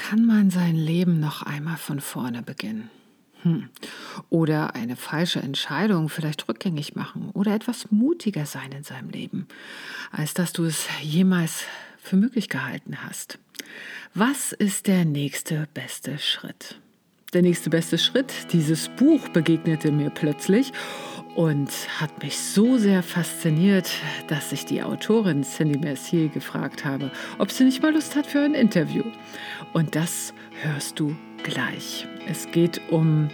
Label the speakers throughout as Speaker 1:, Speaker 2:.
Speaker 1: kann man sein Leben noch einmal von vorne beginnen? Hm. Oder eine falsche Entscheidung vielleicht rückgängig machen oder etwas mutiger sein in seinem Leben, als dass du es jemals für möglich gehalten hast. Was ist der nächste beste Schritt? Der nächste beste Schritt, dieses Buch begegnete mir plötzlich und hat mich so sehr fasziniert, dass ich die Autorin Cindy Mercier gefragt habe, ob sie nicht mal Lust hat für ein Interview. Und das hörst du gleich. Es geht um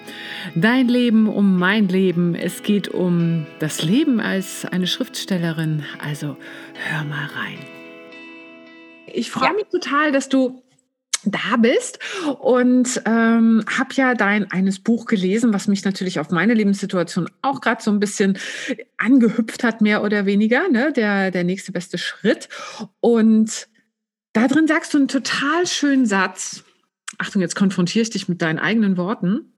Speaker 1: dein Leben, um mein Leben. Es geht um das Leben als eine Schriftstellerin. Also hör mal rein. Ich freue ja. mich total, dass du da bist und ähm, habe ja dein eines Buch gelesen, was mich natürlich auf meine Lebenssituation auch gerade so ein bisschen angehüpft hat, mehr oder weniger, ne? der, der nächste beste Schritt. Und da drin sagst du einen total schönen Satz. Achtung, jetzt konfrontiere ich dich mit deinen eigenen Worten.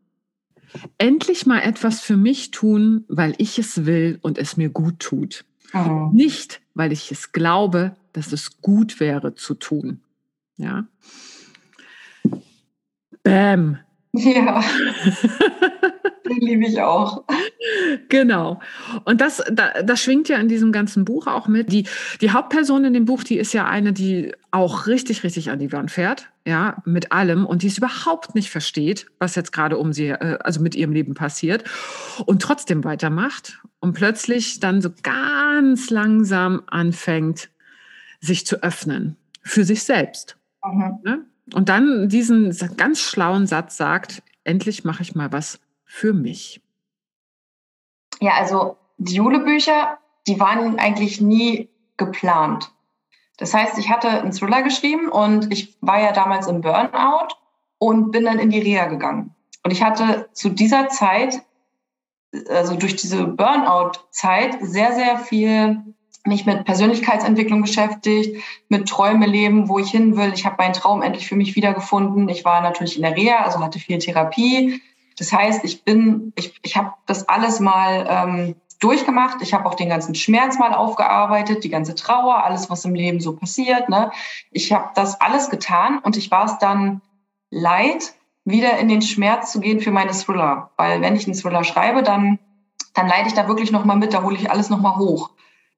Speaker 1: Endlich mal etwas für mich tun, weil ich es will und es mir gut tut. Oh. Nicht, weil ich es glaube, dass es gut wäre zu tun. Ja. Bäm.
Speaker 2: Ja. Den liebe ich auch.
Speaker 1: Genau. Und das, da, das schwingt ja in diesem ganzen Buch auch mit. Die, die Hauptperson in dem Buch, die ist ja eine, die auch richtig, richtig an die Wand fährt, ja, mit allem und die es überhaupt nicht versteht, was jetzt gerade um sie, äh, also mit ihrem Leben passiert und trotzdem weitermacht und plötzlich dann so ganz langsam anfängt, sich zu öffnen für sich selbst. Mhm. Ne? Und dann diesen ganz schlauen Satz sagt, endlich mache ich mal was für mich.
Speaker 2: Ja, also die Jule-Bücher, die waren eigentlich nie geplant. Das heißt, ich hatte einen Thriller geschrieben und ich war ja damals im Burnout und bin dann in die Reha gegangen. Und ich hatte zu dieser Zeit, also durch diese Burnout-Zeit, sehr, sehr viel mich mit Persönlichkeitsentwicklung beschäftigt, mit Träume leben, wo ich hin will. Ich habe meinen Traum endlich für mich wiedergefunden. Ich war natürlich in der Reha, also hatte viel Therapie. Das heißt, ich bin, ich, ich habe das alles mal ähm, durchgemacht. Ich habe auch den ganzen Schmerz mal aufgearbeitet, die ganze Trauer, alles, was im Leben so passiert. Ne? Ich habe das alles getan und ich war es dann leid, wieder in den Schmerz zu gehen für meine Thriller. Weil wenn ich einen Thriller schreibe, dann, dann leide ich da wirklich nochmal mit, da hole ich alles nochmal hoch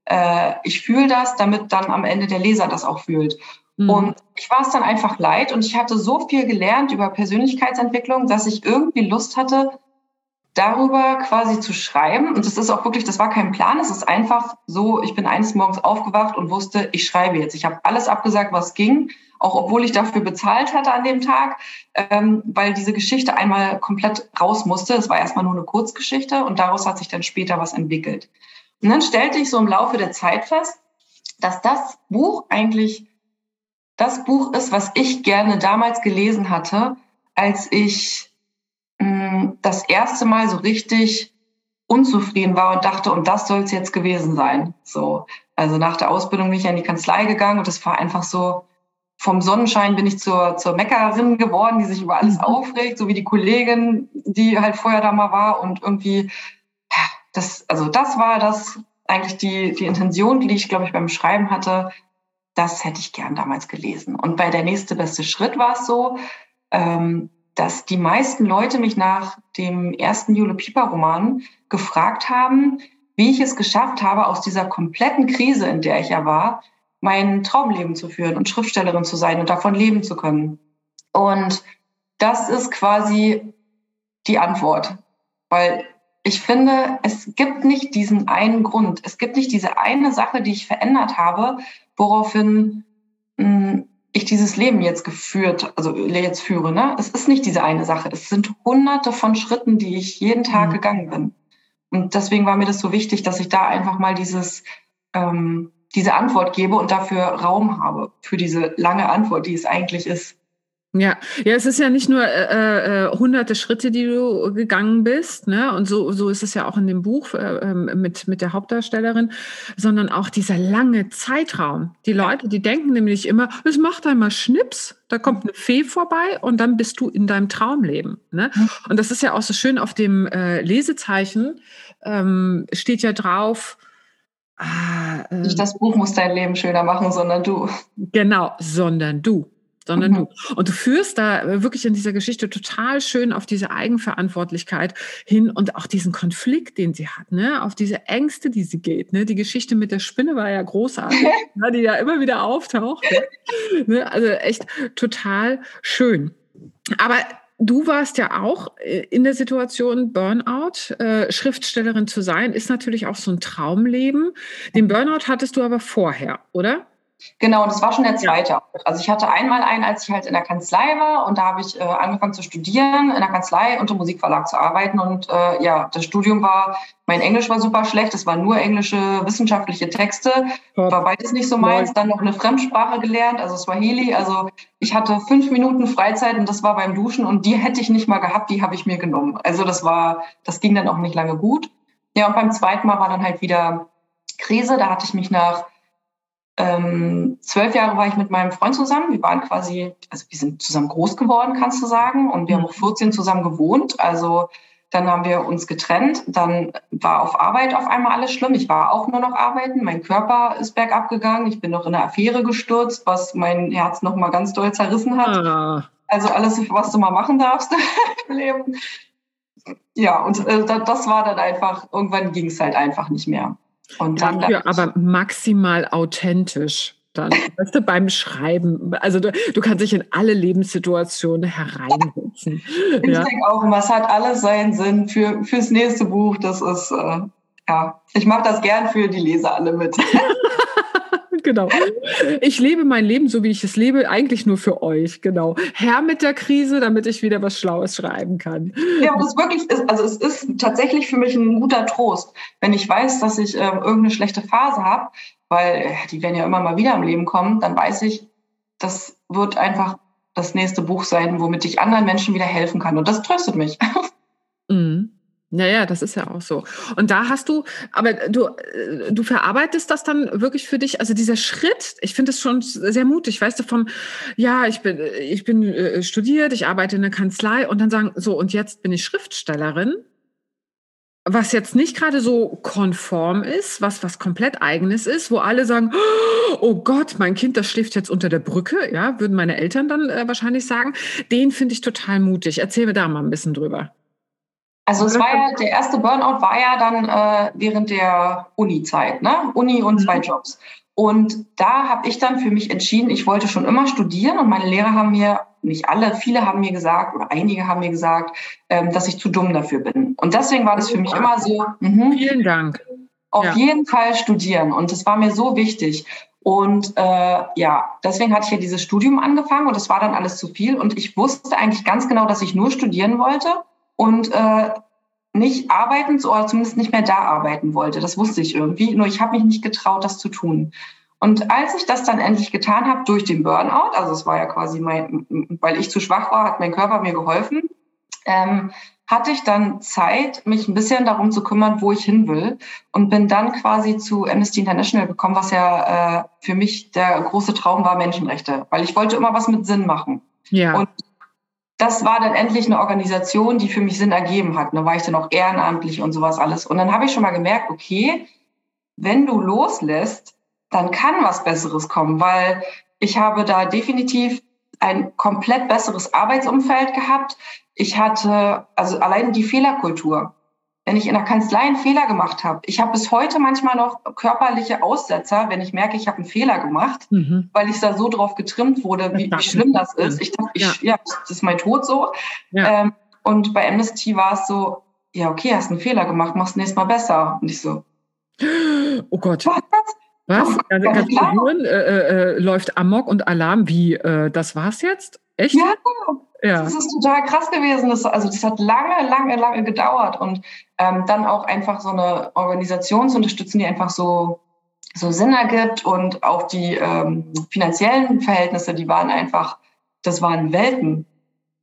Speaker 2: äh, ich fühle das, damit dann am Ende der Leser das auch fühlt. Mhm. Und ich war es dann einfach leid und ich hatte so viel gelernt über Persönlichkeitsentwicklung, dass ich irgendwie Lust hatte, darüber quasi zu schreiben. Und das ist auch wirklich, das war kein Plan, es ist einfach so, ich bin eines Morgens aufgewacht und wusste, ich schreibe jetzt. Ich habe alles abgesagt, was ging, auch obwohl ich dafür bezahlt hatte an dem Tag, ähm, weil diese Geschichte einmal komplett raus musste. Es war erstmal nur eine Kurzgeschichte und daraus hat sich dann später was entwickelt. Und dann stellte ich so im Laufe der Zeit fest, dass das Buch eigentlich das Buch ist, was ich gerne damals gelesen hatte, als ich mh, hm, das erste Mal so richtig unzufrieden war und dachte, und das soll es jetzt gewesen sein. So, also nach der Ausbildung bin ich in die Kanzlei gegangen und es war einfach so, vom Sonnenschein bin ich zur, zur Meckerin geworden, die sich über alles mhm. aufregt, so wie die Kollegin, die halt vorher da mal war und irgendwie das, also das war das eigentlich die, die Intention, die ich, glaube ich, beim Schreiben hatte. Das hätte ich gern damals gelesen. Und bei der nächste beste Schritt war es so, ähm, dass die meisten Leute mich nach dem ersten Jule Pieper Roman gefragt haben, wie ich es geschafft habe, aus dieser kompletten Krise, in der ich ja war, mein Traumleben zu führen und Schriftstellerin zu sein und davon leben zu können. Und das ist quasi die Antwort, weil ich finde, es gibt nicht diesen einen Grund. Es gibt nicht diese eine Sache, die ich verändert habe, woraufhin mh, hm, ich dieses Leben jetzt geführt, also jetzt führe. Ne? Es ist nicht diese eine Sache. Es sind hunderte von Schritten, die ich jeden Tag mhm. gegangen bin. Und deswegen war mir das so wichtig, dass ich da einfach mal dieses, ähm, diese Antwort gebe und dafür Raum habe, für diese lange Antwort, die es eigentlich ist.
Speaker 1: Ja, ja, es ist ja nicht nur äh, äh, hunderte Schritte, die du gegangen bist, ne? Und so, so ist es ja auch in dem Buch äh, ähm, mit, mit der Hauptdarstellerin, sondern auch dieser lange Zeitraum. Die Leute, die denken nämlich immer, es macht einmal Schnips, da kommt eine Fee vorbei und dann bist du in deinem Traumleben. Ne? Und das ist ja auch so schön auf dem äh, Lesezeichen, ähm, steht ja drauf,
Speaker 2: Ah, äh, Nicht das Buch muss dein Leben schöner machen, sondern du.
Speaker 1: Genau, sondern du. Sondern mhm. du. Und du führst da äh, wirklich in dieser Geschichte total schön auf diese Eigenverantwortlichkeit hin und auch diesen Konflikt, den sie hat, ne? auf diese Ängste, die sie geht. Ne? Die Geschichte mit der Spinne war ja großartig, ne? die ja immer wieder auftaucht. Ne? Also echt total schön. Aber Du warst ja auch äh, in der Situation Burnout. Äh, Schriftstellerin zu sein, ist natürlich auch so ein Traumleben. Den Burnout hattest du aber vorher, oder?
Speaker 2: Genau, das war schon der zweite. Ja. Also ich hatte einmal einen, als ich halt in der Kanzlei war und da habe ich äh, angefangen zu studieren, in der Kanzlei und im Musikverlag zu arbeiten. Und äh, ja, das Studium war, mein Englisch war super schlecht, es waren nur englische wissenschaftliche Texte, war beides nicht so meins. Dann noch eine Fremdsprache gelernt, also Swahili. Also ich hatte fünf Minuten Freizeit und das war beim Duschen und die hätte ich nicht mal gehabt, die habe ich mir genommen. Also das war, das ging dann auch nicht lange gut. Ja, und beim zweiten Mal war dann halt wieder Krise, da hatte ich mich nach ähm, zwölf Jahre war ich mit meinem Freund zusammen. Wir waren quasi, also wir sind zusammen groß geworden, kannst du sagen. Und wir haben auch 14 zusammen gewohnt. Also dann haben wir uns getrennt. Dann war auf Arbeit auf einmal alles schlimm. Ich war auch nur noch arbeiten. Mein Körper ist bergab gegangen. Ich bin noch in eine Affäre gestürzt, was mein Herz noch mal ganz doll zerrissen hat. Ah. Also alles, was du mal machen darfst im Leben. Ja, und äh, das war dann einfach, irgendwann ging es halt einfach nicht mehr.
Speaker 1: Und Dafür aber maximal authentisch. Dann, weißt du, beim Schreiben, also du, du kannst dich in alle Lebenssituationen hereinsetzen.
Speaker 2: Ich ja. denke auch, was hat alles seinen Sinn für, fürs nächste Buch. Das ist, äh, ja, ich mache das gern für die Leser alle mit.
Speaker 1: genau. Ich lebe mein Leben so, wie ich es lebe, eigentlich nur für euch. Genau. Herr mit der Krise, damit ich wieder was Schlaues schreiben kann.
Speaker 2: Ja, aber es wirklich ist, also es ist tatsächlich für mich ein guter Trost, wenn ich weiß, dass ich äh, irgendeine schlechte Phase habe, weil äh, die werden ja immer mal wieder im Leben kommen, dann weiß ich, das wird einfach das nächste Buch sein, womit ich anderen Menschen wieder helfen kann. Und das tröstet mich.
Speaker 1: Mhm. Naja, das ist ja auch so. Und da hast du, aber du, äh, du verarbeitest das dann wirklich für dich. Also dieser Schritt, ich finde es schon sehr mutig, weißt du, vom, ja, ich bin, ich bin äh, studiert, ich arbeite in der Kanzlei und dann sagen, so, und jetzt bin ich Schriftstellerin. Was jetzt nicht gerade so konform ist, was was komplett eigenes ist, wo alle sagen, oh Gott, mein Kind, das schläft jetzt unter der Brücke, ja, würden meine Eltern dann äh, wahrscheinlich sagen. Den finde ich total mutig. Erzähl mir da mal ein bisschen drüber.
Speaker 2: Also es war ja, der erste Burnout war ja dann äh, während der Uni-Zeit, ne? Uni und mhm. zwei Jobs. Und da habe ich dann für mich entschieden, ich wollte schon immer studieren und meine Lehrer haben mir, nicht alle, viele haben mir gesagt oder einige haben mir gesagt, ähm, dass ich zu dumm dafür bin. Und deswegen war das für mich immer so.
Speaker 1: Mh, Vielen Dank.
Speaker 2: Auf ja. jeden Fall studieren und das war mir so wichtig. Und äh, ja, deswegen hatte ich ja dieses Studium angefangen und das war dann alles zu viel. Und ich wusste eigentlich ganz genau, dass ich nur studieren wollte und äh, nicht arbeiten oder zumindest nicht mehr da arbeiten wollte. Das wusste ich irgendwie, nur ich habe mich nicht getraut, das zu tun. Und als ich das dann endlich getan habe durch den Burnout, also es war ja quasi mein, weil ich zu schwach war, hat mein Körper mir geholfen, ähm, hatte ich dann Zeit, mich ein bisschen darum zu kümmern, wo ich hin will und bin dann quasi zu Amnesty International gekommen, was ja äh, für mich der große Traum war, Menschenrechte, weil ich wollte immer was mit Sinn machen. Ja. Und das war dann endlich eine Organisation, die für mich Sinn ergeben hat. Da war ich dann auch ehrenamtlich und sowas alles. Und dann habe ich schon mal gemerkt, okay, wenn du loslässt, dann kann was Besseres kommen, weil ich habe da definitiv ein komplett besseres Arbeitsumfeld gehabt. Ich hatte also allein die Fehlerkultur wenn ich in der Kanzlei einen Fehler gemacht habe. Ich habe bis heute manchmal noch körperliche Aussetzer, wenn ich merke, ich habe einen Fehler gemacht, mhm. weil ich da so drauf getrimmt wurde, wie, wie schlimm das ist. Ich dachte, ich, ja. ja. das ist mein Tod so. Ja. Ähm, und bei Amnesty war es so, ja, okay, hast einen Fehler gemacht, machst nächstes Mal besser. Und ich so,
Speaker 1: oh Gott. Was? Was? Oh, also, kannst du hören, äh, äh, läuft Amok und Alarm, wie, äh, das war's jetzt? Echt?
Speaker 2: Ja, ja. Das ist total krass gewesen. Das, also das hat lange, lange, lange gedauert. Und ähm, dann auch einfach so eine Organisation zu unterstützen, die einfach so, so Sinn ergibt und auch die ähm, finanziellen Verhältnisse, die waren einfach, das waren Welten.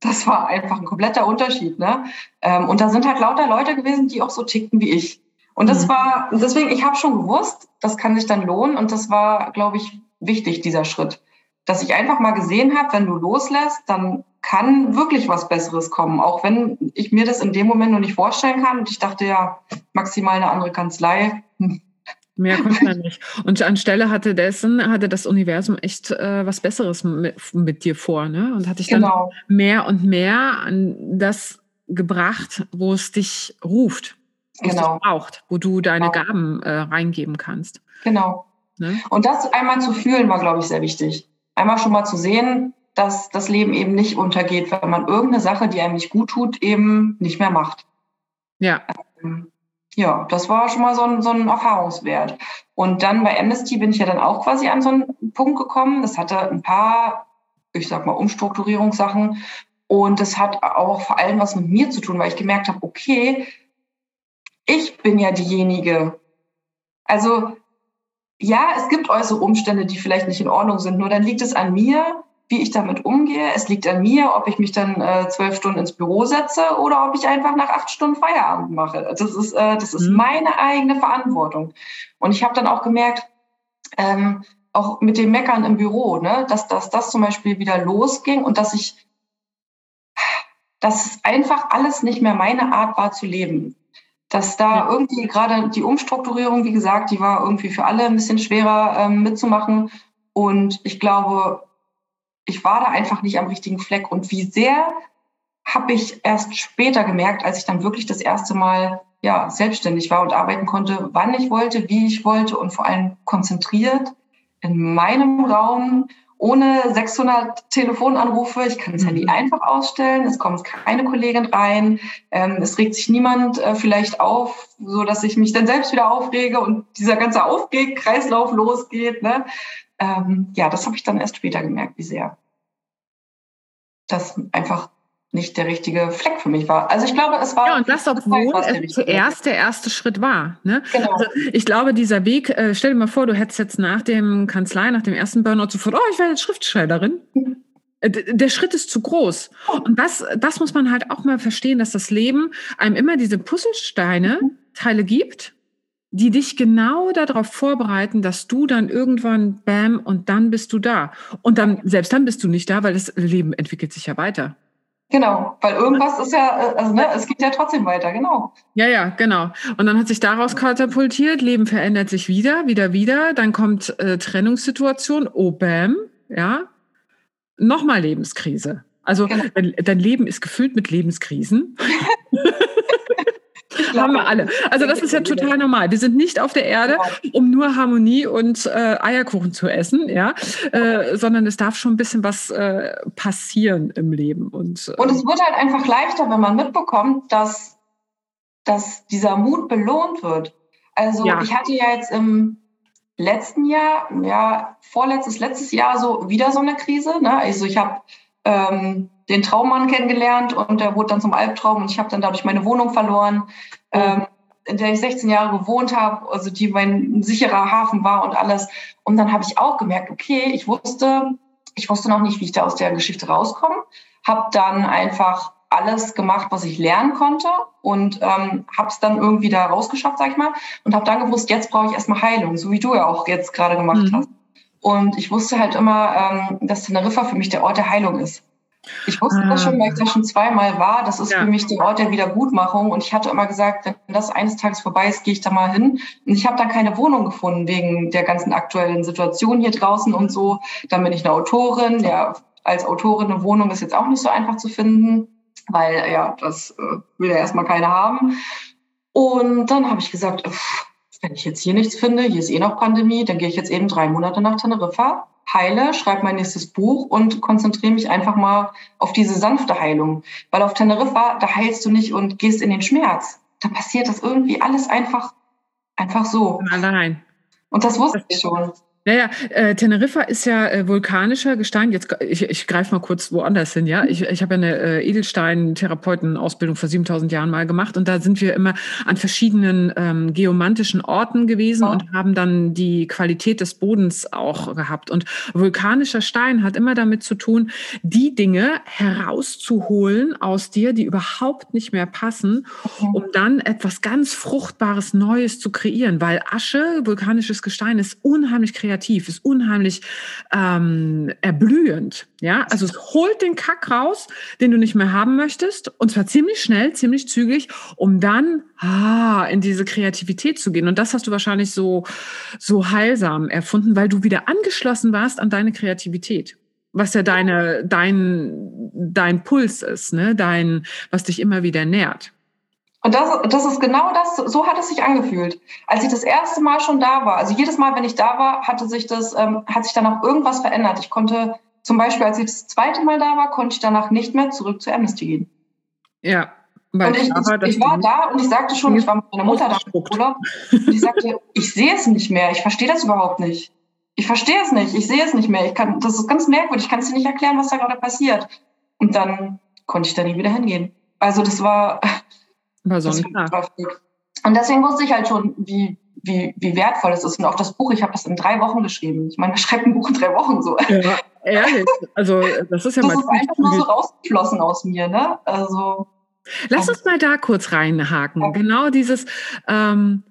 Speaker 2: Das war einfach ein kompletter Unterschied. Ne? Ähm, und da sind halt lauter Leute gewesen, die auch so tickten wie ich. Und das mhm. war, deswegen, ich habe schon gewusst, das kann sich dann lohnen. Und das war, glaube ich, wichtig, dieser Schritt. Dass ich einfach mal gesehen habe, wenn du loslässt, dann kann wirklich was Besseres kommen, auch wenn ich mir das in dem Moment noch nicht vorstellen kann. Und ich dachte ja, maximal eine andere Kanzlei.
Speaker 1: Mehr konnte man nicht. Und anstelle hatte dessen, hatte das Universum echt äh, was Besseres mit, mit, dir vor, ne? Und hat dich dann genau. mehr und mehr an das gebracht, wo es dich ruft, wo genau. es dich braucht, wo du deine genau. Gaben äh, reingeben kannst.
Speaker 2: Genau. Ne? Und das einmal zu fühlen, war, glaube ich, sehr wichtig. Einmal schon mal zu sehen, dass das Leben eben nicht untergeht, wenn man irgendeine Sache, die einem nicht gut tut, eben nicht mehr macht.
Speaker 1: Ja.
Speaker 2: Ähm, ja, das war schon mal so ein, so ein Erfahrungswert. Und dann bei Amnesty bin ich ja dann auch quasi an so einen Punkt gekommen. Das hatte ein paar, ich sag mal, Umstrukturierungssachen. Und das hat auch vor allem was mit mir zu tun, weil ich gemerkt habe, okay, ich bin ja diejenige. Also ja, es gibt äußere Umstände, die vielleicht nicht in Ordnung sind, nur dann liegt es an mir, wie ich damit umgehe. Es liegt an mir, ob ich mich dann äh, zwölf Stunden ins Büro setze oder ob ich einfach nach acht Stunden Feierabend mache. Das ist, äh, das ist mhm. meine eigene Verantwortung. Und ich habe dann auch gemerkt, ähm, auch mit dem Meckern im Büro, ne, dass, dass das zum Beispiel wieder losging und dass ich, dass es einfach alles nicht mehr meine Art war zu leben. Dass da irgendwie gerade die Umstrukturierung, wie gesagt, die war irgendwie für alle ein bisschen schwerer ähm, mitzumachen. Und ich glaube, ich war da einfach nicht am richtigen Fleck. Und wie sehr habe ich erst später gemerkt, als ich dann wirklich das erste Mal ja, selbstständig war und arbeiten konnte, wann ich wollte, wie ich wollte und vor allem konzentriert in meinem Raum ohne 600 Telefonanrufe. Ich kann das Handy mhm. einfach ausstellen. Es kommt keine Kollegin rein. Ähm, es regt sich niemand äh, vielleicht auf, so dass ich mich dann selbst wieder aufrege und dieser ganze Aufgeh-Kreislauf losgeht. Ne? ähm, ja, das habe ich dann erst später gemerkt, wie sehr das einfach nicht der richtige Fleck für mich war. Also ich glaube, es war.
Speaker 1: Ja, und das, obwohl es zuerst der erste Schritt war. Ne? Genau. Also ich glaube, dieser Weg, äh, stell dir mal vor, du hättest jetzt nach dem Kanzlei, nach dem ersten Burnout sofort, oh, ich werde jetzt Schriftstellerin. Mhm. Äh, der Schritt ist zu groß. Und das, das muss man halt auch mal verstehen, dass das Leben einem immer diese Puzzlesteine, mhm. Teile gibt die dich genau darauf vorbereiten, dass du dann irgendwann bam und dann bist du da. Und dann, selbst dann bist du nicht da, weil das Leben entwickelt sich ja weiter.
Speaker 2: Genau, weil irgendwas ist ja, also ne, es geht ja trotzdem weiter, genau.
Speaker 1: Ja, ja, genau. Und dann hat sich daraus katapultiert, Leben verändert sich wieder, wieder, wieder. Dann kommt äh, Trennungssituation, oh bam, ja. Nochmal Lebenskrise. Also genau. dein, dein Leben ist gefüllt mit Lebenskrisen. Haben wir alle. Also das ist ja total normal. Wir sind nicht auf der Erde, um nur Harmonie und äh, Eierkuchen zu essen, ja, äh, sondern es darf schon ein bisschen was äh, passieren im Leben. Und,
Speaker 2: und es wird halt einfach leichter, wenn man mitbekommt, dass, dass dieser Mut belohnt wird. Also ja. ich hatte ja jetzt im letzten Jahr, ja, vorletztes, letztes Jahr so wieder so eine Krise. Ne? Also ich habe ähm, den Traummann kennengelernt und der wurde dann zum Albtraum und ich habe dann dadurch meine Wohnung verloren, ähm, in der ich 16 Jahre gewohnt habe, also die mein sicherer Hafen war und alles. Und dann habe ich auch gemerkt, okay, ich wusste, ich wusste noch nicht, wie ich da aus der Geschichte rauskomme, habe dann einfach alles gemacht, was ich lernen konnte und ähm, habe es dann irgendwie da rausgeschafft, sag ich mal, und habe dann gewusst, jetzt brauche ich erstmal Heilung, so wie du ja auch jetzt gerade gemacht mhm. hast. Und ich wusste halt immer, ähm, dass Teneriffa für mich der Ort der Heilung ist. Ich wusste ah. das schon, weil ich da schon zweimal war. Das ist ja. für mich der Ort der Wiedergutmachung. Und ich hatte immer gesagt, wenn das eines Tages vorbei ist, gehe ich da mal hin. Und ich habe da keine Wohnung gefunden wegen der ganzen aktuellen Situation hier draußen und so. Dann bin ich eine Autorin. Ja, als Autorin eine Wohnung ist jetzt auch nicht so einfach zu finden, weil ja, das äh, will ja erstmal keiner haben. Und dann habe ich gesagt, pff, wenn ich jetzt hier nichts finde, hier ist eh noch Pandemie, dann gehe ich jetzt eben drei Monate nach Teneriffa heile, schreibe mein nächstes Buch und konzentriere mich einfach mal auf diese sanfte Heilung. Weil auf Teneriffa, da heilst du nicht und gehst in den Schmerz. Da passiert das irgendwie alles einfach, einfach so.
Speaker 1: Allein.
Speaker 2: Und das wusste ich schon.
Speaker 1: Naja, äh, Teneriffa ist ja äh, vulkanischer Gestein. Jetzt, ich, ich greife mal kurz woanders hin, ja. Ich, ich habe ja eine äh, Edelstein-Therapeuten-Ausbildung vor 7000 Jahren mal gemacht und da sind wir immer an verschiedenen ähm, geomantischen Orten gewesen oh. und haben dann die Qualität des Bodens auch gehabt. Und vulkanischer Stein hat immer damit zu tun, die Dinge herauszuholen aus dir, die überhaupt nicht mehr passen, okay. um dann etwas ganz Fruchtbares, Neues zu kreieren. Weil Asche, vulkanisches Gestein, ist unheimlich kreativ kreativ, ist unheimlich ähm, erblühend. Ja, also es holt den Kack raus, den du nicht mehr haben möchtest, und zwar ziemlich schnell, ziemlich zügig, um dann ah, in diese Kreativität zu gehen. Und das hast du wahrscheinlich so, so heilsam erfunden, weil du wieder angeschlossen warst an deine Kreativität was ja deine, dein, dein Puls ist, ne? dein, was dich immer wieder nährt.
Speaker 2: Und das, das ist genau das, so hat es sich angefühlt. Als ich das erste Mal schon da war, also jedes Mal, wenn ich da war, hatte sich das, ähm, hat sich danach irgendwas verändert. Ich konnte zum Beispiel, als ich das zweite Mal da war, konnte ich danach nicht mehr zurück zu Amnesty gehen.
Speaker 1: Ja.
Speaker 2: Weil und ich, war, ich war da und ich sagte schon, ich war mit meiner Mutter da im Urlaub und ich sagte, ich sehe es nicht mehr, ich verstehe das überhaupt nicht. Ich verstehe es nicht, ich sehe es nicht mehr. Ich kann, das ist ganz merkwürdig, ich kann es dir nicht erklären, was da gerade passiert. Und dann konnte ich da nie wieder hingehen. Also das war,
Speaker 1: war so
Speaker 2: Und deswegen wusste ich halt schon, wie, wie, wie wertvoll es ist. Und auch das Buch, ich habe das in drei Wochen geschrieben. Ich meine, schreibt ein Buch in drei Wochen so?
Speaker 1: Ja, ehrlich. Also, das ist ja
Speaker 2: das mal. Das ist einfach nur so rausgeflossen aus mir, ne? Also.
Speaker 1: Lass uns mal da kurz reinhaken. Ja. Genau dieses, ähm,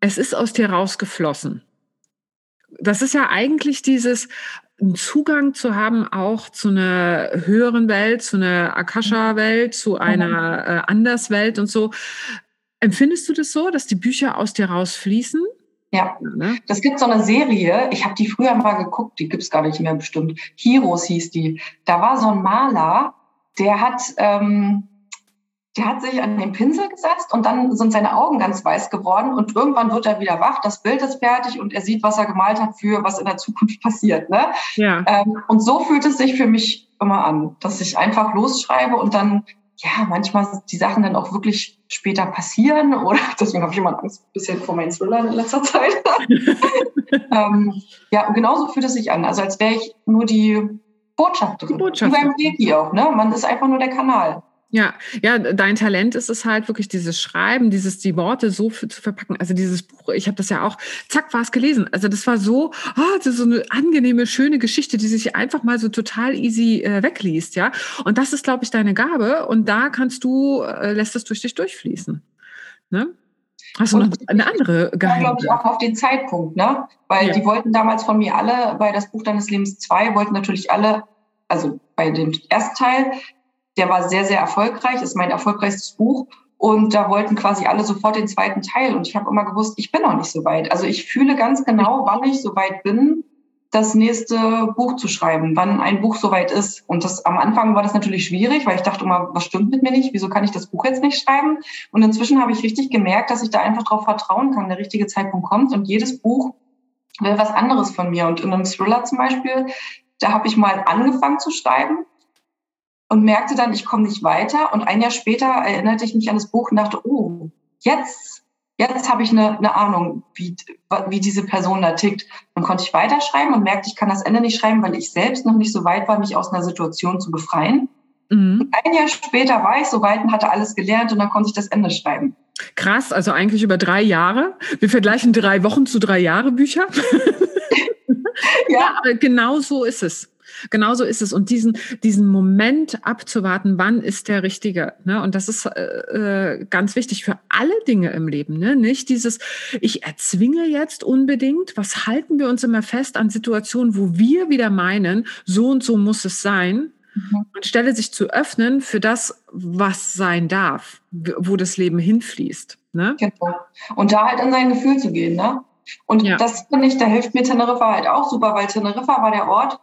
Speaker 1: es ist aus dir rausgeflossen. Das ist ja eigentlich dieses, einen Zugang zu haben auch zu einer höheren Welt, zu einer Akasha-Welt, zu mhm. einer äh, Anderswelt und so. Empfindest du das so, dass die Bücher aus dir rausfließen?
Speaker 2: Ja, ne? das gibt so eine Serie, ich habe die früher mal geguckt, die gibt's gar nicht mehr bestimmt. Heroes hieß die. Da war so ein Maler, der hat ähm, der hat sich an den Pinsel gesetzt und dann sind seine Augen ganz weiß geworden und irgendwann wird er wieder wach, das Bild ist fertig und er sieht, was er gemalt hat für was in der Zukunft passiert. Ne?
Speaker 1: Ja.
Speaker 2: Ähm, und so fühlt es sich für mich immer an, dass ich einfach losschreibe und dann, ja, manchmal die Sachen dann auch wirklich später passieren oder deswegen habe ich immer Angst ein bisschen vor meinen Thrillern in letzter Zeit. ähm, ja, und genauso fühlt es sich an, also als wäre ich nur die Botschafterin. Die Botschafterin. Wie beim Reiki auch, ne? Man ist einfach nur der Kanal.
Speaker 1: Ja, ja, dein Talent ist es halt wirklich dieses Schreiben, dieses die Worte so für, zu verpacken. Also dieses Buch, ich habe das ja auch, zack, war es gelesen. Also das war so, oh, das ist so eine angenehme, schöne Geschichte, die sich einfach mal so total easy äh, wegliest, ja. Und das ist, glaube ich, deine Gabe. Und da kannst du, äh, lässt es durch dich durchfließen. Ne? Hast du noch eine andere
Speaker 2: Geheimnis? glaube ich, auch auf den Zeitpunkt, ne? Weil ja. die wollten damals von mir alle, bei das Buch deines Lebens 2 wollten natürlich alle, also bei dem ersten Teil, der war sehr, sehr erfolgreich, ist mein erfolgreichstes Buch. Und da wollten quasi alle sofort den zweiten Teil. Und ich habe immer gewusst, ich bin noch nicht so weit. Also ich fühle ganz genau, wann ich so weit bin, das nächste Buch zu schreiben, wann ein Buch so weit ist. Und das am Anfang war das natürlich schwierig, weil ich dachte immer, was stimmt mit mir nicht? Wieso kann ich das Buch jetzt nicht schreiben? Und inzwischen habe ich richtig gemerkt, dass ich da einfach darauf vertrauen kann, der richtige Zeitpunkt kommt und jedes Buch will was anderes von mir. Und in einem Thriller zum Beispiel, da habe ich mal angefangen zu schreiben und merkte dann, ich komme nicht weiter. Und ein Jahr später erinnerte ich mich an das Buch und dachte, oh, jetzt, jetzt habe ich eine, eine Ahnung, wie, wie diese Person da tickt. Und konnte ich weiterschreiben und merkte, ich kann das Ende nicht schreiben, weil ich selbst noch nicht so weit war, mich aus einer Situation zu befreien. Mhm. Ein Jahr später war ich so weit und hatte alles gelernt und dann konnte ich das Ende schreiben.
Speaker 1: Krass, also eigentlich über drei Jahre. Wir vergleichen drei Wochen zu drei Jahre Bücher. ja. ja, aber genau so ist es. Genauso ist es. Und diesen, diesen Moment abzuwarten, wann ist der richtige. Ne? Und das ist äh, äh, ganz wichtig für alle Dinge im Leben. Ne? Nicht dieses, ich erzwinge jetzt unbedingt, was halten wir uns immer fest an Situationen, wo wir wieder meinen, so und so muss es sein. Mhm. Anstelle sich zu öffnen für das, was sein darf, wo das Leben hinfließt. Ne?
Speaker 2: Genau. Und da halt in sein Gefühl zu gehen. Ne? Und ja. das finde ich, da hilft mir Teneriffa halt auch super, weil Teneriffa war der Ort,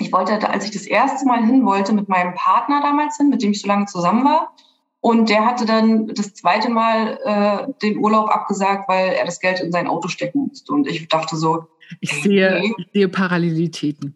Speaker 2: ich wollte, als ich das erste Mal hin wollte, mit meinem Partner damals hin, mit dem ich so lange zusammen war. Und der hatte dann das zweite Mal äh, den Urlaub abgesagt, weil er das Geld in sein Auto stecken musste. Und ich dachte so,
Speaker 1: ich sehe, nee. ich sehe Parallelitäten.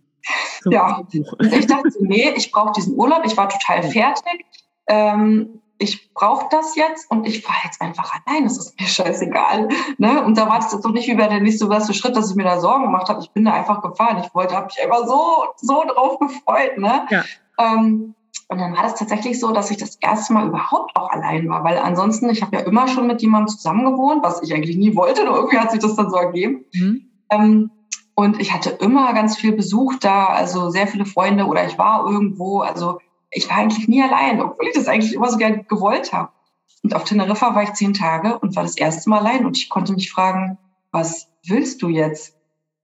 Speaker 2: ja, ich dachte so, nee, ich brauche diesen Urlaub. Ich war total fertig. Ähm, ich brauche das jetzt und ich fahre jetzt einfach allein, es ist mir scheißegal. Ne? Und da war das jetzt noch nicht wie bei der nächste beste Schritt, dass ich mir da Sorgen gemacht habe. Ich bin da einfach gefahren. Ich wollte, habe mich einfach so, so drauf gefreut. Ne? Ja. Ähm, und dann war das tatsächlich so, dass ich das erste Mal überhaupt auch allein war, weil ansonsten, ich habe ja immer schon mit jemandem zusammen gewohnt, was ich eigentlich nie wollte, nur irgendwie hat sich das dann so ergeben. Mhm. Ähm, und ich hatte immer ganz viel Besuch da, also sehr viele Freunde oder ich war irgendwo, also ich war eigentlich nie allein, obwohl ich das eigentlich immer so gerne gewollt habe. Und auf Teneriffa war ich zehn Tage und war das erste Mal allein und ich konnte mich fragen, was willst du jetzt?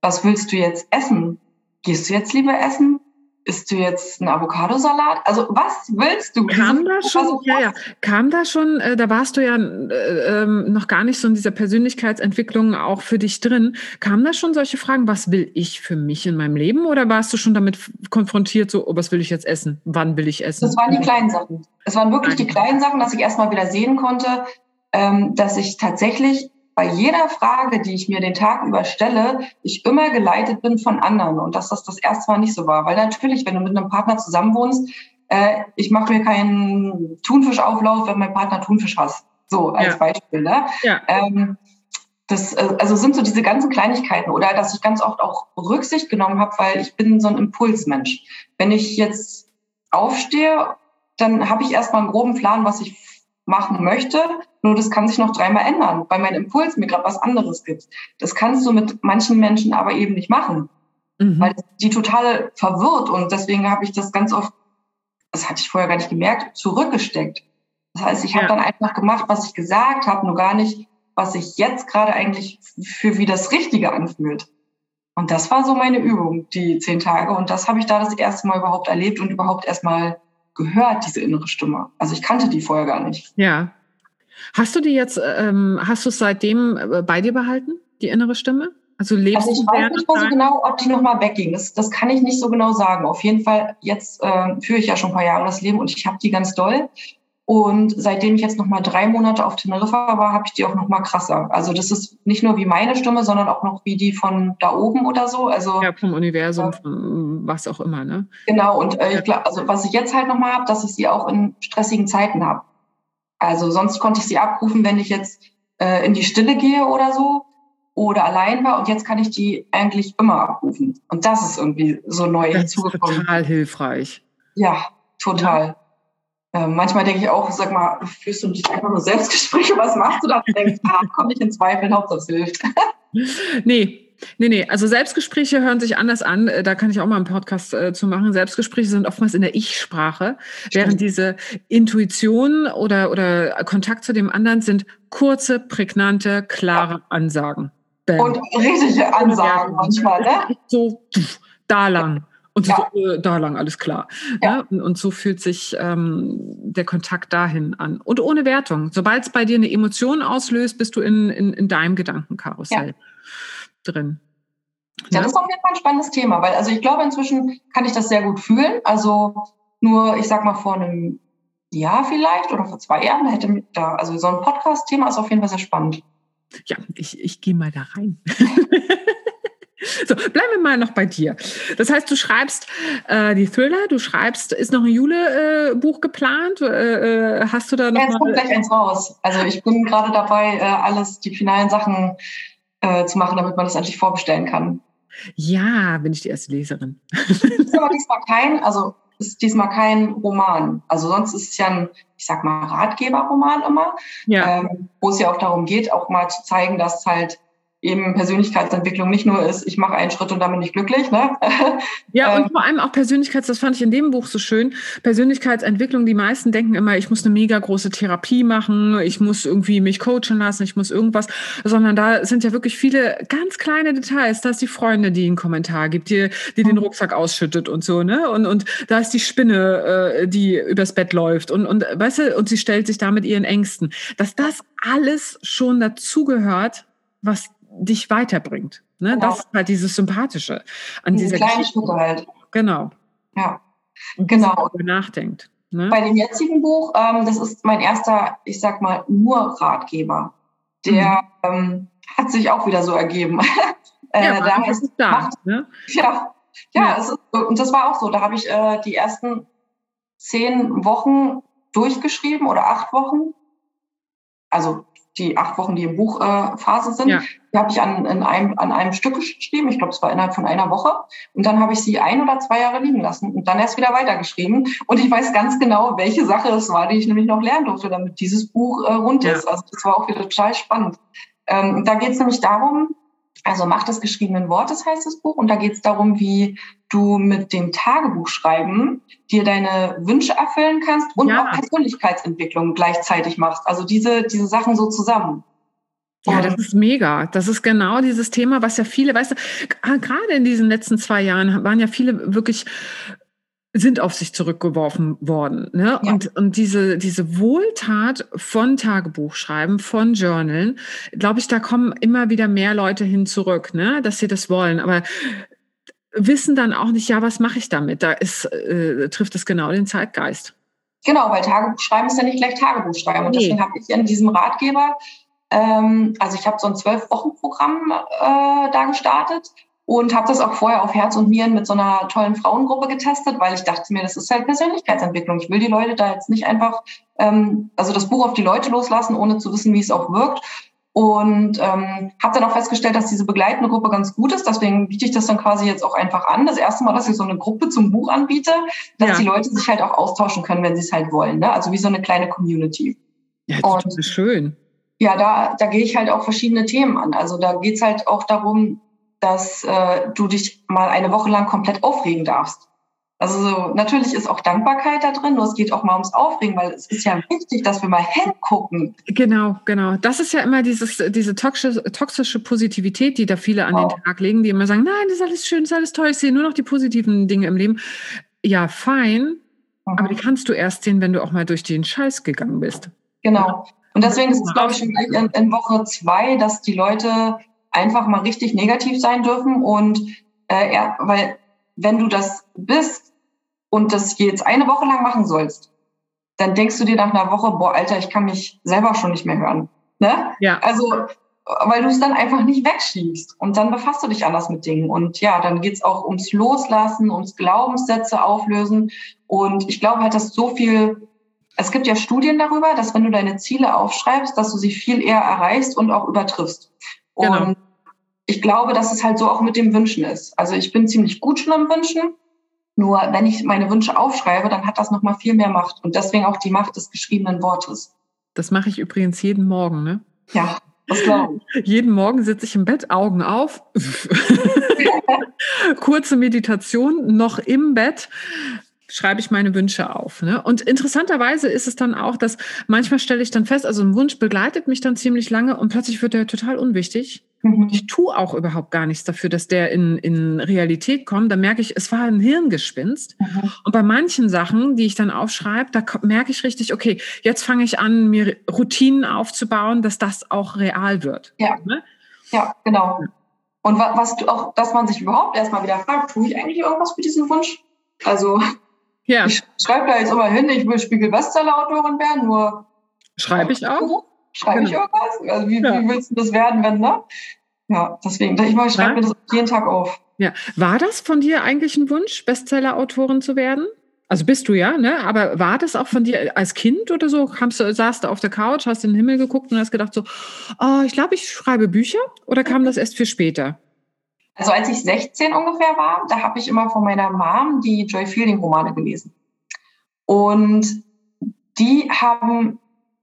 Speaker 2: was willst du jetzt essen? Gehst du jetzt lieber essen? Isst du jetzt einen Avocadosalat? Also was willst du?
Speaker 1: Kam da schon, ja, ja, kam da schon, äh, da warst du ja äh, ähm, noch gar nicht so in dieser Persönlichkeitsentwicklung auch für dich drin. Kamen da schon solche Fragen, was will ich für mich in meinem Leben? Oder warst du schon damit konfrontiert, so, oh, was will ich jetzt essen? Wann will ich essen?
Speaker 2: Das waren die kleinen Sachen. Es waren wirklich die kleinen Sachen, dass ich erstmal wieder sehen konnte, ähm, dass ich tatsächlich bei jeder Frage, die ich mir den Tag über stelle, ich immer geleitet bin von anderen und dass das das erste Mal nicht so war. Weil natürlich, wenn du mit einem Partner zusammenwohnst, äh, ich mache mir keinen Thunfischauflauf, wenn mein Partner Thunfisch hasst. So als ja. Beispiel. Ne? Ja. Ähm, das äh, also sind so diese ganzen Kleinigkeiten oder dass ich ganz oft auch Rücksicht genommen habe, weil ich bin so ein Impulsmensch. Wenn ich jetzt aufstehe, dann habe ich erstmal einen groben Plan, was ich machen möchte. Nur das kann sich noch dreimal ändern, weil mein Impuls mir gerade was anderes gibt. Das kannst du mit manchen Menschen aber eben nicht machen, mhm. weil die total verwirrt. Und deswegen habe ich das ganz oft, das hatte ich vorher gar nicht gemerkt, zurückgesteckt. Das heißt, ich habe ja. dann einfach gemacht, was ich gesagt habe, nur gar nicht, was sich jetzt gerade eigentlich für wie das Richtige anfühlt. Und das war so meine Übung, die zehn Tage. Und das habe ich da das erste Mal überhaupt erlebt und überhaupt erstmal gehört, diese innere Stimme. Also ich kannte die vorher gar nicht.
Speaker 1: Ja. Hast du die jetzt, ähm, hast du es seitdem äh, bei dir behalten, die innere Stimme? Also lebst also
Speaker 2: ich weiß nicht mehr so genau, ob die nochmal wegging. Das, das kann ich nicht so genau sagen. Auf jeden Fall, jetzt äh, führe ich ja schon ein paar Jahre das Leben und ich habe die ganz doll. Und seitdem ich jetzt noch mal drei Monate auf Teneriffa war, habe ich die auch noch mal krasser. Also das ist nicht nur wie meine Stimme, sondern auch noch wie die von da oben oder so. Also
Speaker 1: ja, vom Universum, äh, von was auch immer, ne?
Speaker 2: Genau. Und äh, ich glaube, also was ich jetzt halt noch mal habe, dass ich sie auch in stressigen Zeiten habe. Also sonst konnte ich sie abrufen, wenn ich jetzt äh, in die Stille gehe oder so oder allein war. Und jetzt kann ich die eigentlich immer abrufen. Und das ist irgendwie so neu
Speaker 1: das hinzugekommen. Total hilfreich.
Speaker 2: Ja, total. Ja. Ähm, manchmal denke ich auch, sag mal, führst du nicht einfach nur Selbstgespräche, was machst du da? Du denkst, ah, komm nicht in Zweifel, Hauptsache es hilft.
Speaker 1: nee, Nee, nee, also Selbstgespräche hören sich anders an. Äh, da kann ich auch mal einen Podcast äh, zu machen. Selbstgespräche sind oftmals in der Ich-Sprache, während diese Intuition oder, oder Kontakt zu dem anderen sind kurze, prägnante, klare ja. Ansagen.
Speaker 2: Bam. Und richtige Ansagen manchmal, ne?
Speaker 1: So, da lang. Und ja. so, äh, da lang, alles klar. Ja. Ne? Und, und, so fühlt sich ähm, der Kontakt dahin an. Und ohne Wertung. Sobald es bei dir eine Emotion auslöst, bist du in, in, in deinem Gedankenkarussell ja. Drin.
Speaker 2: Ja, das ist auf jeden Fall ein spannendes Thema, weil also ich glaube, inzwischen kann ich das sehr gut fühlen. Also nur, ich sag mal, vor einem Jahr vielleicht oder vor zwei Jahren hätte da, also so ein Podcast-Thema ist auf jeden Fall sehr spannend.
Speaker 1: Ja, ich, ich gehe mal da rein. So, bleiben wir mal noch bei dir. Das heißt, du schreibst äh, die Thriller, du schreibst, ist noch ein Jule-Buch äh, geplant? Äh, hast du da noch? Ja,
Speaker 2: es kommt gleich eins raus. Also ich bin gerade dabei, äh, alles, die finalen Sachen äh, zu machen, damit man das endlich vorbestellen kann.
Speaker 1: Ja, bin ich die erste Leserin.
Speaker 2: ist aber diesmal kein, also ist diesmal kein Roman. Also sonst ist es ja ein, ich sag mal, Ratgeberroman immer, ja. ähm, wo es ja auch darum geht, auch mal zu zeigen, dass halt eben Persönlichkeitsentwicklung nicht nur ist, ich mache einen Schritt und damit nicht glücklich. Ne?
Speaker 1: Ja, und ähm, vor allem auch Persönlichkeits, das fand ich in dem Buch so schön, Persönlichkeitsentwicklung, die meisten denken immer, ich muss eine mega große Therapie machen, ich muss irgendwie mich coachen lassen, ich muss irgendwas, sondern da sind ja wirklich viele ganz kleine Details. Da ist die Freundin, die einen Kommentar gibt, die, die den mhm. Rucksack ausschüttet und so, ne? Und, und da ist die Spinne, äh, die übers Bett läuft und, und weißt du, und sie stellt sich da mit ihren Ängsten. Dass das alles schon dazugehört, was dich weiterbringt. Ne? Genau. Das ist halt dieses Sympathische an Diese dieser kleinen Schritte halt. Genau.
Speaker 2: Ja, genau.
Speaker 1: Nachdenkt.
Speaker 2: Ne? Bei dem jetzigen Buch, ähm, das ist mein erster, ich sag mal, nur Ratgeber. Der mhm. ähm, hat sich auch wieder so ergeben.
Speaker 1: äh, ja, da ist es da. Macht, ne?
Speaker 2: Ja, ja, ja. Ist, und das war auch so. Da habe ich äh, die ersten zehn Wochen durchgeschrieben oder acht Wochen. Also die acht Wochen, die im Buchphase äh, sind, ja. die habe ich an, in einem, an einem Stück geschrieben. Ich glaube, es war innerhalb von einer Woche. Und dann habe ich sie ein oder zwei Jahre liegen lassen und dann erst wieder weitergeschrieben. Und ich weiß ganz genau, welche Sache es war, die ich nämlich noch lernen durfte, damit dieses Buch äh, rund ist. Ja. Also das war auch wieder total spannend. Ähm, da geht es nämlich darum, also Macht des geschriebenen Wortes heißt das Buch. Und da geht es darum, wie du mit dem Tagebuchschreiben dir deine Wünsche erfüllen kannst und ja. auch Persönlichkeitsentwicklung gleichzeitig machst. Also diese, diese Sachen so zusammen.
Speaker 1: Ja, das ist mega. Das ist genau dieses Thema, was ja viele, weißt du, gerade in diesen letzten zwei Jahren waren ja viele wirklich sind auf sich zurückgeworfen worden. Ne? Ja. Und, und diese, diese Wohltat von Tagebuchschreiben, von Journalen, glaube ich, da kommen immer wieder mehr Leute hin zurück, ne? dass sie das wollen. Aber wissen dann auch nicht, ja, was mache ich damit? Da ist, äh, trifft es genau den Zeitgeist.
Speaker 2: Genau, weil Tagebuchschreiben ist ja nicht gleich Tagebuchschreiben. Und nee. deswegen habe ich in diesem Ratgeber, ähm, also ich habe so ein Zwölf-Wochen-Programm äh, da gestartet und habe das auch vorher auf Herz und Nieren mit so einer tollen Frauengruppe getestet, weil ich dachte mir, das ist halt Persönlichkeitsentwicklung. Ich will die Leute da jetzt nicht einfach, ähm, also das Buch auf die Leute loslassen, ohne zu wissen, wie es auch wirkt. Und ähm, habe dann auch festgestellt, dass diese begleitende Gruppe ganz gut ist. Deswegen biete ich das dann quasi jetzt auch einfach an. Das erste Mal, dass ich so eine Gruppe zum Buch anbiete, dass ja. die Leute sich halt auch austauschen können, wenn sie es halt wollen. Ne? Also wie so eine kleine Community.
Speaker 1: Ja, das ist schön.
Speaker 2: Ja, da, da gehe ich halt auch verschiedene Themen an. Also da geht's halt auch darum, dass äh, du dich mal eine Woche lang komplett aufregen darfst. Also so, natürlich ist auch Dankbarkeit da drin, nur es geht auch mal ums Aufregen, weil es ist ja wichtig, dass wir mal hingucken.
Speaker 1: Genau, genau. Das ist ja immer dieses, diese toxische, toxische Positivität, die da viele an wow. den Tag legen, die immer sagen, nein, das ist alles schön, das ist alles toll, ich sehe nur noch die positiven Dinge im Leben. Ja, fein, mhm. aber die kannst du erst sehen, wenn du auch mal durch den Scheiß gegangen bist.
Speaker 2: Genau. Und deswegen ist es, glaube ich, schon in, in Woche zwei, dass die Leute einfach mal richtig negativ sein dürfen und äh, ja, weil wenn du das bist, und das jetzt eine Woche lang machen sollst, dann denkst du dir nach einer Woche, boah, Alter, ich kann mich selber schon nicht mehr hören. Ne? Ja. Also, weil du es dann einfach nicht wegschiebst. Und dann befasst du dich anders mit Dingen. Und ja, dann geht's auch ums Loslassen, ums Glaubenssätze auflösen. Und ich glaube halt, dass so viel, es gibt ja Studien darüber, dass wenn du deine Ziele aufschreibst, dass du sie viel eher erreichst und auch übertriffst. Genau. Und ich glaube, dass es halt so auch mit dem Wünschen ist. Also ich bin ziemlich gut schon am Wünschen. Nur wenn ich meine Wünsche aufschreibe, dann hat das nochmal viel mehr Macht. Und deswegen auch die Macht des geschriebenen Wortes.
Speaker 1: Das mache ich übrigens jeden Morgen, ne?
Speaker 2: Ja, das glaube
Speaker 1: ich. jeden Morgen sitze ich im Bett, Augen auf. Kurze Meditation, noch im Bett schreibe ich meine Wünsche auf. Ne? Und interessanterweise ist es dann auch, dass manchmal stelle ich dann fest, also ein Wunsch begleitet mich dann ziemlich lange und plötzlich wird er total unwichtig. Mhm. Ich tue auch überhaupt gar nichts dafür, dass der in, in Realität kommt. Da merke ich, es war ein Hirngespinst. Mhm. Und bei manchen Sachen, die ich dann aufschreibe, da merke ich richtig, okay, jetzt fange ich an, mir Routinen aufzubauen, dass das auch real wird.
Speaker 2: Ja, ne? ja genau. Und was du auch, dass man sich überhaupt erstmal wieder fragt, tue ich eigentlich irgendwas für diesen Wunsch? Also ja. Ich schreibe da jetzt immer hin, ich will Spiegel-Bestseller-Autorin werden, nur.
Speaker 1: Schreibe ich auch?
Speaker 2: Schreibe genau. ich irgendwas? Also wie, ja. wie, willst du das werden, wenn, ne? Ja, deswegen, ich, ich schreibe mir das jeden Tag auf.
Speaker 1: Ja. War das von dir eigentlich ein Wunsch, Bestseller-Autorin zu werden? Also bist du ja, ne? Aber war das auch von dir als Kind oder so? Kamst du, saßt du auf der Couch, hast in den Himmel geguckt und hast gedacht so, oh, ich glaube, ich schreibe Bücher? Oder kam das erst für später?
Speaker 2: Also als ich 16 ungefähr war, da habe ich immer von meiner Mom die Joy Fielding Romane gelesen. Und die haben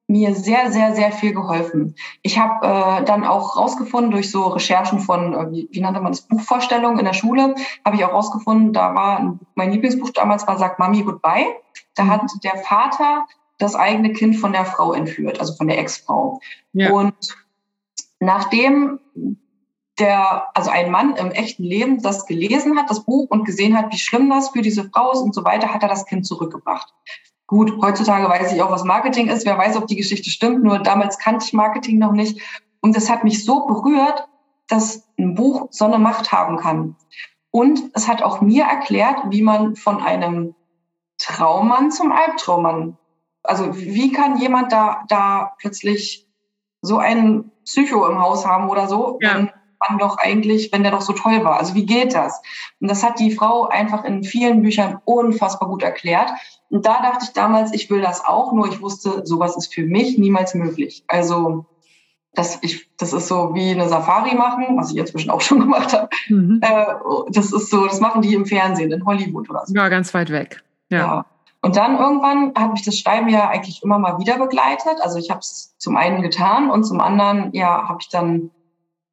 Speaker 2: mir sehr, sehr, sehr viel geholfen. Ich habe äh, dann auch rausgefunden durch so Recherchen von, äh, wie, wie nannte man das, Buchvorstellungen in der Schule, habe ich auch rausgefunden, da war mein Lieblingsbuch damals war Sagt Mami Goodbye. Da hat der Vater das eigene Kind von der Frau entführt, also von der Ex-Frau. Ja. Und nachdem der, also ein Mann im echten Leben das gelesen hat, das Buch, und gesehen hat, wie schlimm das für diese Frau ist und so weiter, hat er das Kind zurückgebracht. Gut, heutzutage weiß ich auch, was Marketing ist. Wer weiß, ob die Geschichte stimmt. Nur damals kannte ich Marketing noch nicht. Und das hat mich so berührt, dass ein Buch so eine Macht haben kann. Und es hat auch mir erklärt, wie man von einem Traummann zum Albtraummann, also wie kann jemand da, da plötzlich so einen Psycho im Haus haben oder so, ja. Mann doch eigentlich, wenn der doch so toll war? Also wie geht das? Und das hat die Frau einfach in vielen Büchern unfassbar gut erklärt. Und da dachte ich damals, ich will das auch, nur ich wusste, sowas ist für mich niemals möglich. Also das, ich, das ist so wie eine Safari machen, was ich inzwischen auch schon gemacht habe. Mhm. Äh, das ist so, das machen die im Fernsehen, in Hollywood oder so.
Speaker 1: Ja, ganz weit weg. Ja. ja.
Speaker 2: Und dann irgendwann hat mich das Schreiben ja eigentlich immer mal wieder begleitet. Also ich habe es zum einen getan und zum anderen ja habe ich dann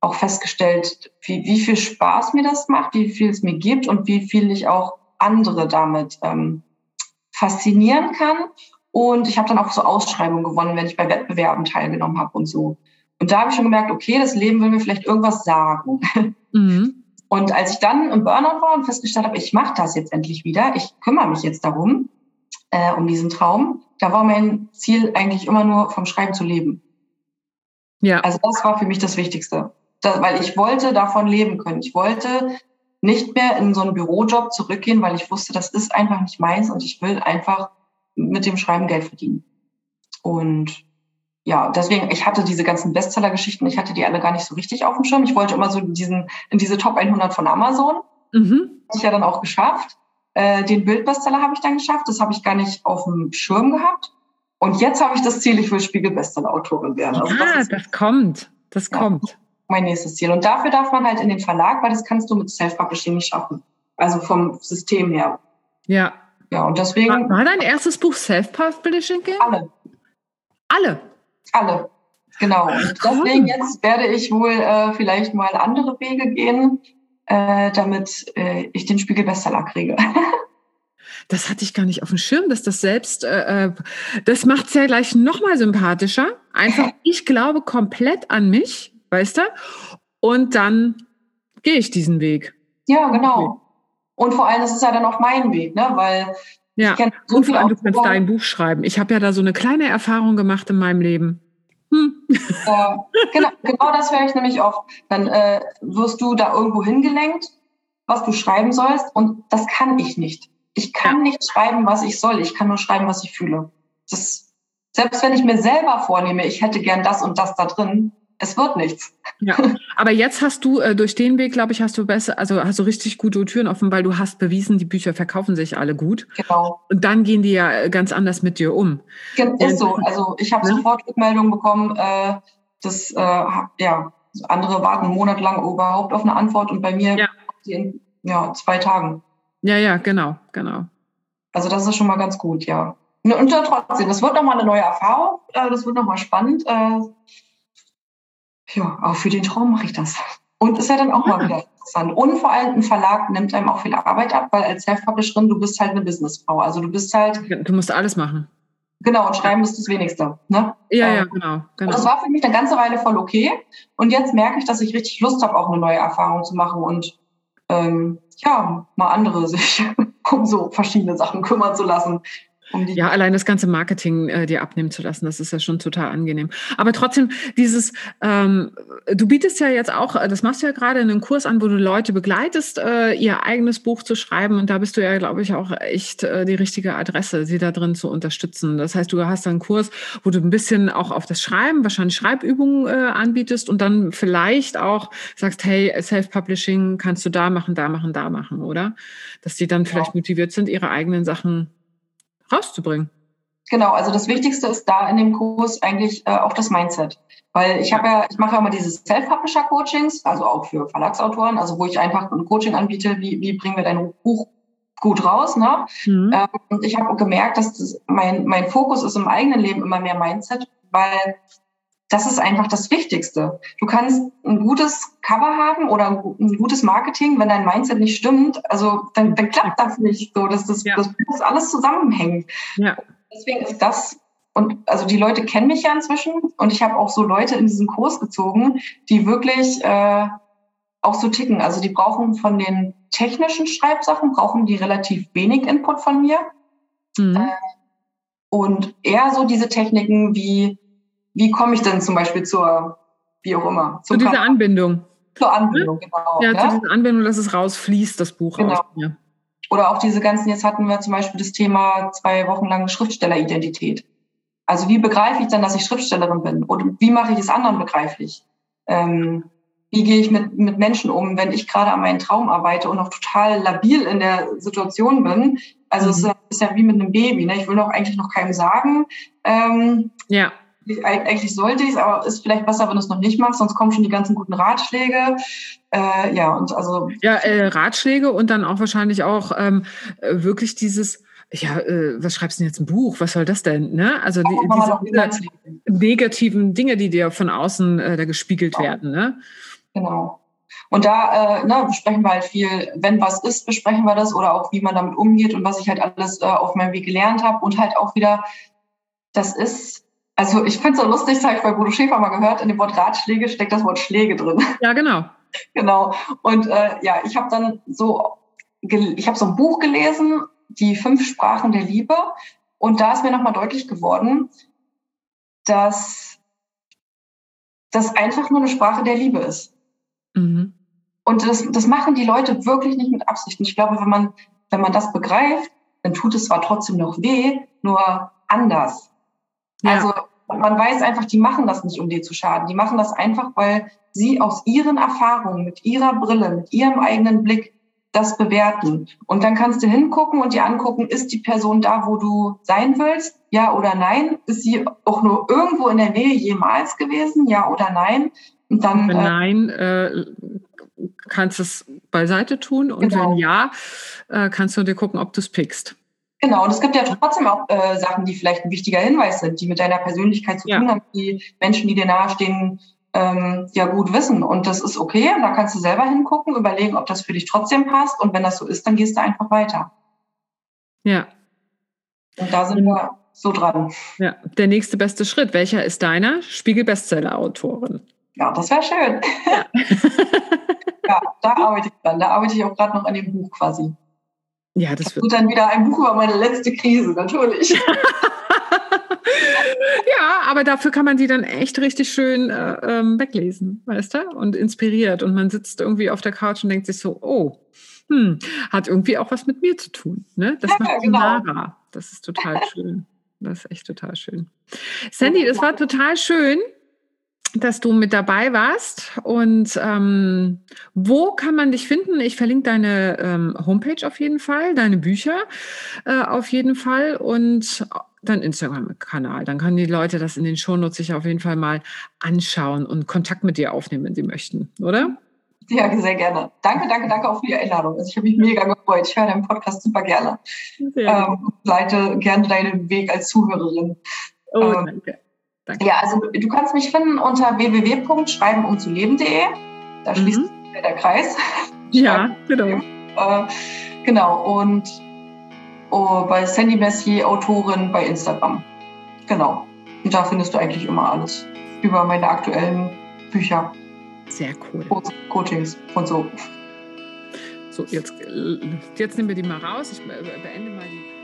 Speaker 2: auch festgestellt, wie, wie viel Spaß mir das macht, wie viel es mir gibt und wie viel ich auch andere damit ähm, faszinieren kann. Und ich habe dann auch so Ausschreibungen gewonnen, wenn ich bei Wettbewerben teilgenommen habe und so. Und da habe ich schon gemerkt, okay, das Leben will mir vielleicht irgendwas sagen. Mhm. Und als ich dann im Burnout war und festgestellt habe, ich mache das jetzt endlich wieder, ich kümmere mich jetzt darum, äh, um diesen Traum, da war mein Ziel eigentlich immer nur vom Schreiben zu leben. Ja. Also das war für mich das Wichtigste, das, weil ich wollte davon leben können. Ich wollte nicht mehr in so einen Bürojob zurückgehen, weil ich wusste, das ist einfach nicht meins und ich will einfach mit dem Schreiben Geld verdienen. Und ja, deswegen, ich hatte diese ganzen Bestseller-Geschichten, ich hatte die alle gar nicht so richtig auf dem Schirm. Ich wollte immer so in, diesen, in diese Top 100 von Amazon. Mhm. Habe ich ja dann auch geschafft. Äh, den Bildbestseller habe ich dann geschafft. Das habe ich gar nicht auf dem Schirm gehabt. Und jetzt habe ich das Ziel, ich will Spiegel-Bestseller-Autorin werden.
Speaker 1: Also ja, das, das kommt. Das ja, kommt.
Speaker 2: Mein nächstes Ziel. Und dafür darf man halt in den Verlag, weil das kannst du mit Self-Publishing nicht schaffen. Also vom System her.
Speaker 1: Ja.
Speaker 2: Ja, und deswegen.
Speaker 1: War, dein erstes Buch Self-Publishing?
Speaker 2: Alle.
Speaker 1: Alle?
Speaker 2: Alle. Genau. Und deswegen jetzt werde ich wohl äh, vielleicht mal andere Wege gehen, äh, damit äh, ich den Spiegel-Bestseller kriege.
Speaker 1: das hatte ich gar nicht auf dem Schirm, dass das selbst, äh, äh das macht es ja gleich nochmal sympathischer. Einfach, ich glaube komplett an mich, weißt du? Und dann gehe ich diesen Weg.
Speaker 2: Ja, genau. Und vor allem, das ist ja dann auch mein Weg, ne? weil
Speaker 1: ja, so und vor allem, du kannst dein Buch schreiben. Ich habe ja da so eine kleine Erfahrung gemacht in meinem Leben.
Speaker 2: Hm. Äh, genau, genau das höre ich nämlich oft. Dann äh, wirst du da irgendwo hingelenkt, was du schreiben sollst, und das kann ich nicht. Ich kann ja. nicht schreiben, was ich soll. Ich kann nur schreiben, was ich fühle. Das, selbst wenn ich mir selber vornehme, ich hätte gern das und das da drin, es wird nichts.
Speaker 1: Ja, aber jetzt hast du äh, durch den Weg, glaube ich, hast du besser, also hast du richtig gute Türen offen, weil du hast bewiesen, die Bücher verkaufen sich alle gut.
Speaker 2: Genau.
Speaker 1: Und dann gehen die ja äh, ganz anders mit dir um.
Speaker 2: Ist so. Also ich habe ne? sofort Rückmeldungen bekommen, äh, dass äh, ja andere warten monatelang überhaupt auf eine Antwort und bei mir ja. in ja, zwei Tagen.
Speaker 1: Ja, ja, genau, genau.
Speaker 2: Also das ist schon mal ganz gut, ja. Und trotzdem, das wird nochmal eine neue Erfahrung, äh, das wird nochmal spannend. Ja, auch für den Traum mache ich das. Und ist ja dann auch ja. mal ah. wieder interessant. Und vor allem ein Verlag nimmt einem auch viel Arbeit ab, weil als Self-Publisherin, du bist halt eine Businessfrau. Also du bist halt.
Speaker 1: Du musst alles machen.
Speaker 2: Genau, und schreiben ist das Wenigste. Ne?
Speaker 1: Ja, ähm, ja, genau. genau.
Speaker 2: Und das war für mich eine ganze Weile voll okay. Und jetzt merke ich, dass ich richtig Lust habe, auch eine neue Erfahrung zu machen und ähm, ja, mal andere sich um so verschiedene Sachen kümmern zu lassen.
Speaker 1: Um ja, allein das ganze Marketing äh, dir abnehmen zu lassen, das ist ja schon total angenehm. Aber trotzdem, dieses, ähm, du bietest ja jetzt auch, das machst du ja gerade in einem Kurs an, wo du Leute begleitest, äh, ihr eigenes Buch zu schreiben. Und da bist du ja, glaube ich, auch echt äh, die richtige Adresse, sie da drin zu unterstützen. Das heißt, du hast einen Kurs, wo du ein bisschen auch auf das Schreiben, wahrscheinlich Schreibübungen äh, anbietest und dann vielleicht auch sagst, hey, Self-Publishing kannst du da machen, da machen, da machen, oder? Dass die dann vielleicht motiviert sind, ihre eigenen Sachen rauszubringen.
Speaker 2: Genau, also das Wichtigste ist da in dem Kurs eigentlich äh, auch das Mindset. Weil ich habe ja, ich mache ja immer diese Self-Publisher-Coachings, also auch für Verlagsautoren, also wo ich einfach ein Coaching anbiete, wie, wie bringen wir dein Buch gut raus. Ne? Mhm. Ähm, und ich habe gemerkt, dass das mein, mein Fokus ist im eigenen Leben immer mehr Mindset, weil das ist einfach das Wichtigste. Du kannst ein gutes Cover haben oder ein gutes Marketing, wenn dein Mindset nicht stimmt, also dann, dann klappt das nicht so, dass das, ja. das, das alles zusammenhängt. Ja. Deswegen ist das, und also die Leute kennen mich ja inzwischen und ich habe auch so Leute in diesen Kurs gezogen, die wirklich äh, auch so ticken. Also die brauchen von den technischen Schreibsachen, brauchen die relativ wenig Input von mir. Mhm. Äh, und eher so diese Techniken wie wie komme ich denn zum Beispiel zur, wie auch immer.
Speaker 1: Zu dieser Anbindung.
Speaker 2: Zur Anbindung, genau.
Speaker 1: Ja, ja, zu dieser Anbindung, dass es rausfließt, das Buch.
Speaker 2: Genau. Raus, ja. Oder auch diese ganzen, jetzt hatten wir zum Beispiel das Thema zwei Wochen lang Schriftstelleridentität. Also wie begreife ich denn, dass ich Schriftstellerin bin? Oder wie mache ich es anderen begreiflich? Ähm, wie gehe ich mit, mit Menschen um, wenn ich gerade an meinem Traum arbeite und noch total labil in der Situation bin? Also mhm. es ist ja wie mit einem Baby. Ne? Ich will doch eigentlich noch keinem sagen. Ähm,
Speaker 1: ja
Speaker 2: eigentlich sollte ich es, aber ist vielleicht besser, wenn du es noch nicht machst, sonst kommen schon die ganzen guten Ratschläge. Äh, ja, und also.
Speaker 1: Ja, äh, Ratschläge und dann auch wahrscheinlich auch ähm, äh, wirklich dieses, ja, äh, was schreibst du denn jetzt ein Buch? Was soll das denn? Ne? Also die, diese, negativen Dinge, die dir von außen äh, da gespiegelt genau. werden. Ne?
Speaker 2: Genau. Und da äh, ne, besprechen wir halt viel, wenn was ist, besprechen wir das oder auch wie man damit umgeht und was ich halt alles äh, auf meinem Weg gelernt habe und halt auch wieder, das ist Also ich finde es so lustig, das habe ich bei Bodo Schäfer mal gehört, in dem Wort Ratschläge steckt das Wort Schläge drin.
Speaker 1: Ja, genau.
Speaker 2: genau. Und äh, ja, ich habe dann so, ich habe so ein Buch gelesen, die fünf Sprachen der Liebe. Und da ist mir nochmal deutlich geworden, dass das einfach nur eine Sprache der Liebe ist. Mhm. Und das, das machen die Leute wirklich nicht mit Absicht. Und ich glaube, wenn man, wenn man das begreift, dann tut es zwar trotzdem noch weh, nur anders. Ja. Also man weiß einfach, die machen das nicht, um dir zu schaden. Die machen das einfach, weil sie aus ihren Erfahrungen, mit ihrer Brille, mit ihrem eigenen Blick das bewerten. Und dann kannst du hingucken und dir angucken, ist die Person da, wo du sein willst? Ja oder nein? Ist sie auch nur irgendwo in der Nähe jemals gewesen? Ja oder nein?
Speaker 1: Und dann, wenn äh, nein, äh, kannst du es beiseite tun und genau. wenn ja, äh, kannst du dir gucken, ob du es pickst.
Speaker 2: Genau, und es gibt ja trotzdem auch äh, Sachen, die vielleicht ein wichtiger Hinweis sind, die mit deiner Persönlichkeit zu ja. tun haben, die Menschen, die dir nahestehen, ähm, ja gut wissen. Und das ist okay. Und da kannst du selber hingucken, überlegen, ob das für dich trotzdem passt. Und wenn das so ist, dann gehst du einfach weiter.
Speaker 1: Ja.
Speaker 2: Und da sind wir so dran.
Speaker 1: Ja, der nächste beste Schritt. Welcher ist deiner? Spiegel-Bestseller-Autorin.
Speaker 2: Ja, das wäre schön. Ja. ja, da arbeite ich dran. Da arbeite ich auch gerade noch an dem Buch quasi.
Speaker 1: Ja,
Speaker 2: das, wird dann wieder ein Buch über meine letzte Krise, natürlich. ja,
Speaker 1: aber dafür kann man die dann echt richtig schön äh, ähm, weglesen, weißt du? Und inspiriert. Und man sitzt irgendwie auf der Couch und denkt sich so, oh, hm, hat irgendwie auch was mit mir zu tun. Ne? Das ja, macht genau. Lara. Das ist total schön. Das ist echt total schön. Sandy, das war total schön dass du mit dabei warst. Und ähm, wo kann man dich finden? Ich verlinke deine ähm, Homepage auf jeden Fall, deine Bücher äh, auf jeden Fall und dein Instagram-Kanal. Dann können die Leute das in den Shownotes sich auf jeden Fall mal anschauen und Kontakt mit dir aufnehmen, wenn sie möchten, oder?
Speaker 2: Ja, sehr gerne. Danke, danke, danke auch für die Einladung. Also ich habe mich mega gefreut. Ich höre deinen Podcast super gerne. Ähm, leite gerne deinen Weg als Zuhörerin. Oh, ähm, danke. Danke. Ja, also du kannst mich finden unter www.schreibenumzuleben.de. Da mhm. schließt der Kreis.
Speaker 1: Ja, genau.
Speaker 2: Äh, genau. Und oh, bei Sandy Messier, Autorin bei Instagram. Genau. Und da findest du eigentlich immer alles über meine aktuellen Bücher.
Speaker 1: Sehr cool.
Speaker 2: Coachings und so.
Speaker 1: So, jetzt, jetzt nehmen wir die mal raus. Ich beende mal die.